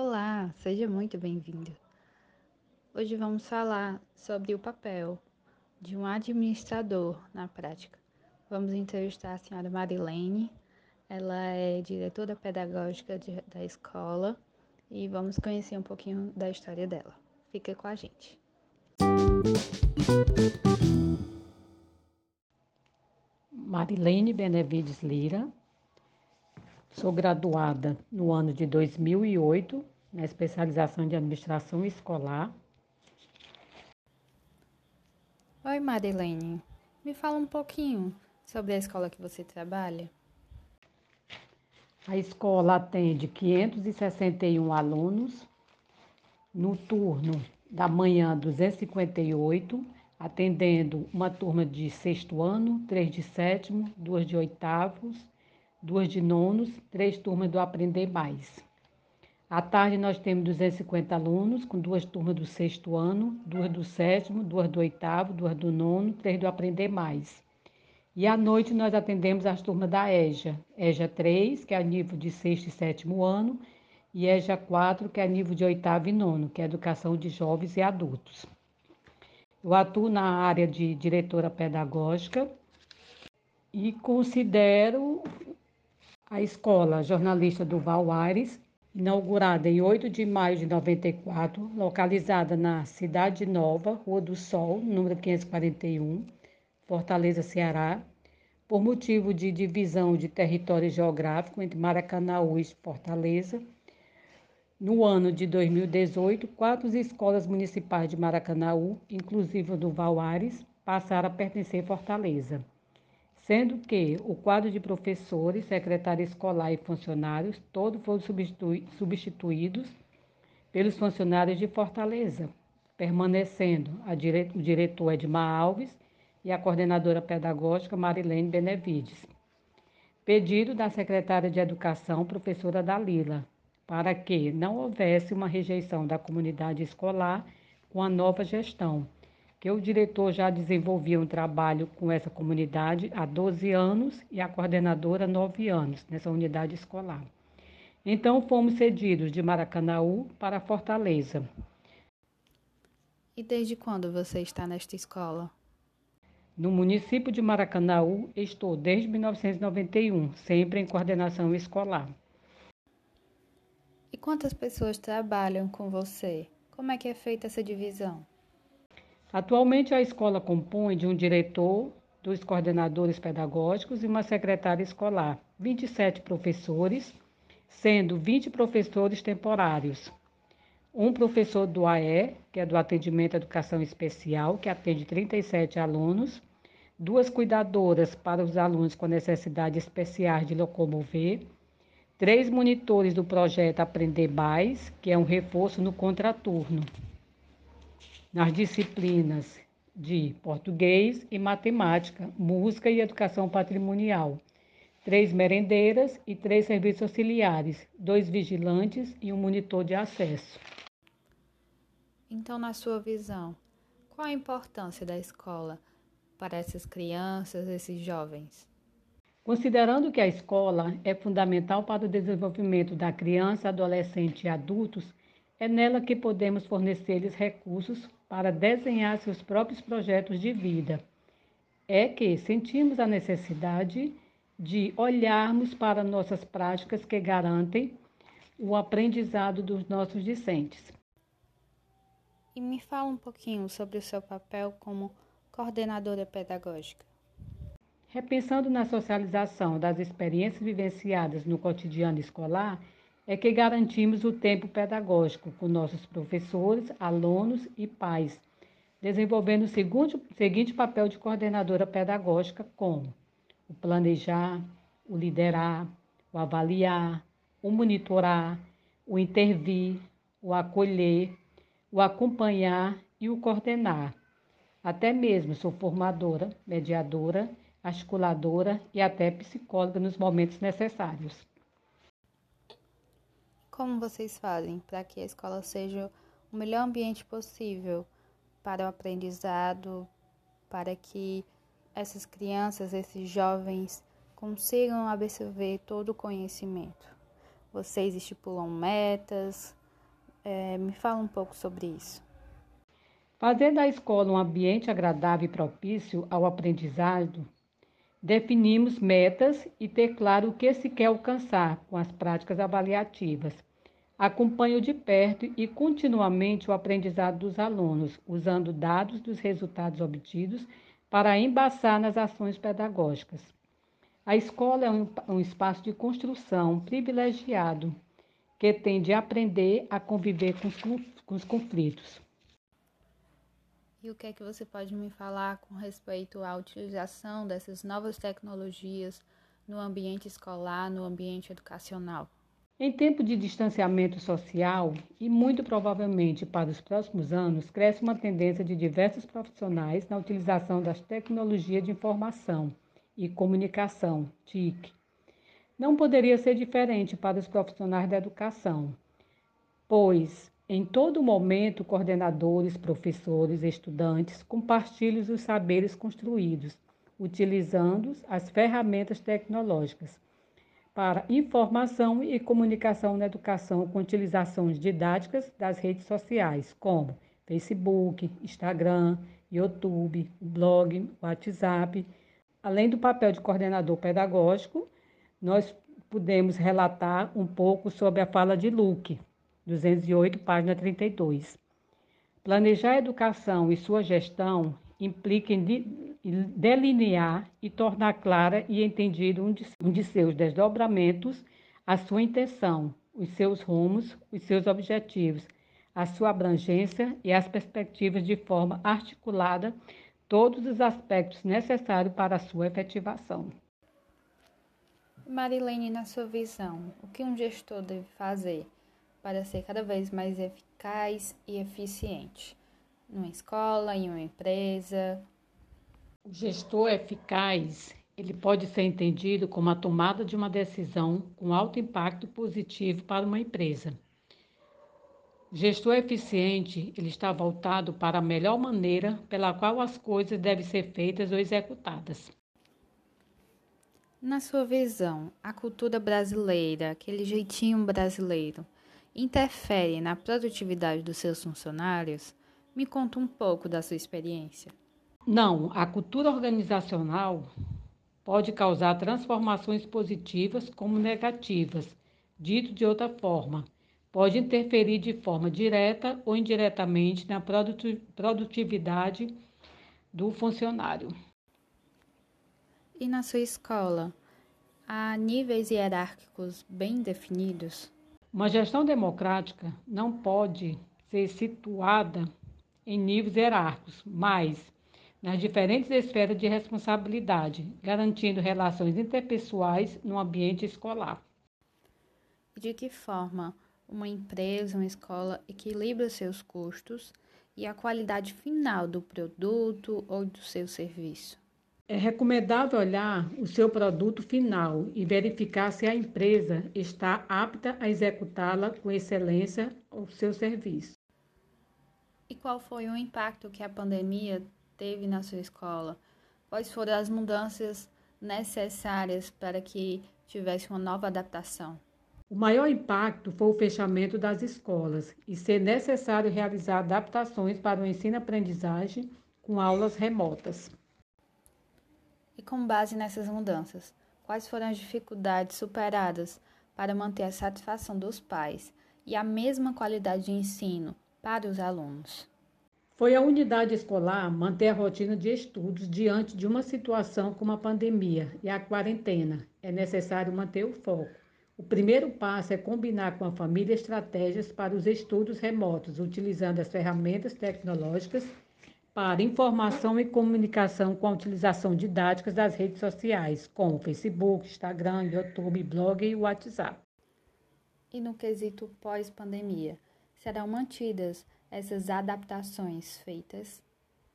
Olá, seja muito bem-vindo. Hoje vamos falar sobre o papel de um administrador na prática. Vamos entrevistar a senhora Marilene, ela é diretora pedagógica de, da escola e vamos conhecer um pouquinho da história dela. Fica com a gente. Marilene Benevides Lira, sou graduada no ano de 2008 na especialização de administração escolar. Oi, Marilene. Me fala um pouquinho sobre a escola que você trabalha. A escola atende 561 alunos, no turno da manhã 258, atendendo uma turma de sexto ano, três de sétimo, duas de oitavos, duas de nonos, três turmas do Aprender Mais. À tarde nós temos 250 alunos, com duas turmas do sexto ano, duas do sétimo, duas do oitavo, duas do nono, três do Aprender Mais. E à noite nós atendemos as turmas da EJA, EJA 3, que é a nível de sexto e sétimo ano, e EJA 4, que é a nível de oitavo e nono, que é Educação de Jovens e Adultos. Eu atuo na área de diretora pedagógica e considero a escola jornalista do Val Aires inaugurada em 8 de maio de 94, localizada na Cidade Nova, Rua do Sol, número 541, Fortaleza, Ceará, por motivo de divisão de território geográfico entre Maracanaú e Fortaleza. No ano de 2018, quatro escolas municipais de Maracanaú, inclusive do Valares, passaram a pertencer a Fortaleza sendo que o quadro de professores, secretária escolar e funcionários, todos foram substituídos pelos funcionários de Fortaleza, permanecendo dire o diretor Edmar Alves e a coordenadora pedagógica Marilene Benevides. Pedido da secretária de Educação, professora Dalila, para que não houvesse uma rejeição da comunidade escolar com a nova gestão que o diretor já desenvolvia um trabalho com essa comunidade há 12 anos e a coordenadora há 9 anos nessa unidade escolar. Então fomos cedidos de Maracanaú para Fortaleza. E desde quando você está nesta escola? No município de Maracanaú, estou desde 1991, sempre em coordenação escolar. E quantas pessoas trabalham com você? Como é que é feita essa divisão? Atualmente, a escola compõe de um diretor, dois coordenadores pedagógicos e uma secretária escolar, 27 professores, sendo 20 professores temporários. Um professor do AE, que é do Atendimento à Educação Especial, que atende 37 alunos, duas cuidadoras para os alunos com necessidades especiais de locomover, três monitores do projeto Aprender Mais, que é um reforço no contraturno nas disciplinas de português e matemática, música e educação patrimonial. Três merendeiras e três serviços auxiliares, dois vigilantes e um monitor de acesso. Então, na sua visão, qual a importância da escola para essas crianças, esses jovens? Considerando que a escola é fundamental para o desenvolvimento da criança, adolescente e adultos, é nela que podemos fornecer-lhes recursos para desenhar seus próprios projetos de vida. É que sentimos a necessidade de olharmos para nossas práticas que garantem o aprendizado dos nossos discentes. E me fala um pouquinho sobre o seu papel como coordenadora pedagógica. Repensando na socialização das experiências vivenciadas no cotidiano escolar, é que garantimos o tempo pedagógico com nossos professores, alunos e pais, desenvolvendo o seguinte, seguinte papel de coordenadora pedagógica, como o planejar, o liderar, o avaliar, o monitorar, o intervir, o acolher, o acompanhar e o coordenar. Até mesmo sou formadora, mediadora, articuladora e até psicóloga nos momentos necessários. Como vocês fazem para que a escola seja o melhor ambiente possível para o aprendizado, para que essas crianças, esses jovens consigam absorver todo o conhecimento? Vocês estipulam metas, É, me fala um pouco sobre isso. Fazer da escola um ambiente agradável e propício ao aprendizado, definimos metas e ter claro o que se quer alcançar com as práticas avaliativas. Acompanho de perto e continuamente o aprendizado dos alunos, usando dados dos resultados obtidos para embaçar nas ações pedagógicas. A escola é um, espaço de construção privilegiado que tem de aprender a conviver com os, com os conflitos. E o que é que você pode me falar com respeito à utilização dessas novas tecnologias no ambiente escolar, no ambiente educacional? Em tempo de distanciamento social, e muito provavelmente para os próximos anos, cresce uma tendência de diversos profissionais na utilização das tecnologias de informação e Comunicação, TIC. Não poderia ser diferente para os profissionais da educação, pois em todo momento coordenadores, professores, estudantes compartilham os saberes construídos, utilizando as ferramentas tecnológicas para informação e comunicação na educação com utilizações didáticas das redes sociais, como Facebook, Instagram, YouTube, blog, WhatsApp, Além do papel de coordenador pedagógico, nós podemos relatar um pouco sobre a fala de Luke, 208, página 32. Planejar a educação e sua gestão implica em delinear e tornar clara e entendido um um de seus desdobramentos, a sua intenção, os seus rumos, os seus objetivos, a sua abrangência e as perspectivas de forma articulada todos os aspectos necessários para a sua efetivação. Marilene, na sua visão, o que um gestor deve fazer para ser cada vez mais eficaz e eficiente? Numa escola, em uma empresa? O gestor eficaz, ele pode ser entendido como a tomada de uma decisão com alto impacto positivo para uma empresa Gestor eficiente, ele está voltado para a melhor maneira pela qual as coisas devem ser feitas ou executadas. Na sua visão, a cultura brasileira, aquele jeitinho brasileiro, interfere na produtividade dos seus funcionários? Me conta um pouco da sua experiência. Não, a cultura organizacional pode causar transformações positivas como negativas. Dito de outra forma, pode interferir de forma direta ou indiretamente na produtividade do funcionário. E na sua escola, há níveis hierárquicos bem definidos? Uma gestão democrática não pode ser situada em níveis hierárquicos, mas nas diferentes esferas de responsabilidade, garantindo relações interpessoais no ambiente escolar. De que forma uma empresa, uma escola equilibra seus custos e a qualidade final do produto ou do seu serviço. É recomendável olhar o seu produto final e verificar se a empresa está apta a executá-la com excelência o seu serviço. E qual foi o impacto que a pandemia teve na sua escola? Quais foram as mudanças necessárias para que tivesse uma nova adaptação? O maior impacto foi o fechamento das escolas e ser necessário realizar adaptações para o ensino-aprendizagem com aulas remotas. E com base nessas mudanças, quais foram as dificuldades superadas para manter a satisfação dos pais e a mesma qualidade de ensino para os alunos? Foi a unidade escolar manter a rotina de estudos diante de uma situação como a pandemia e a quarentena. É necessário manter o foco o primeiro passo é combinar com a família estratégias para os estudos remotos, utilizando as ferramentas tecnológicas para informação e comunicação com a utilização didática das redes sociais, como Facebook, Instagram, YouTube, blog e WhatsApp. E no quesito pós-pandemia, serão mantidas essas adaptações feitas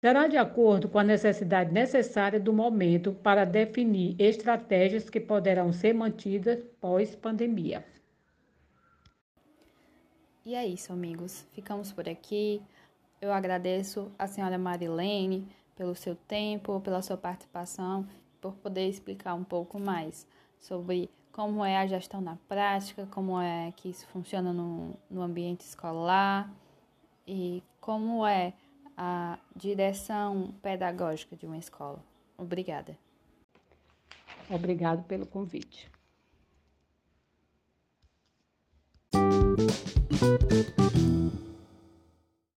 será de acordo com a necessidade necessária do momento para definir estratégias que poderão ser mantidas pós-pandemia. E é isso, amigos. Ficamos por aqui. Eu agradeço a senhora Marilene pelo seu tempo, pela sua participação, por poder explicar um pouco mais sobre como é a gestão na prática, como é que isso funciona no, no ambiente escolar e como é a direção pedagógica de uma escola. Obrigada. Obrigado pelo convite.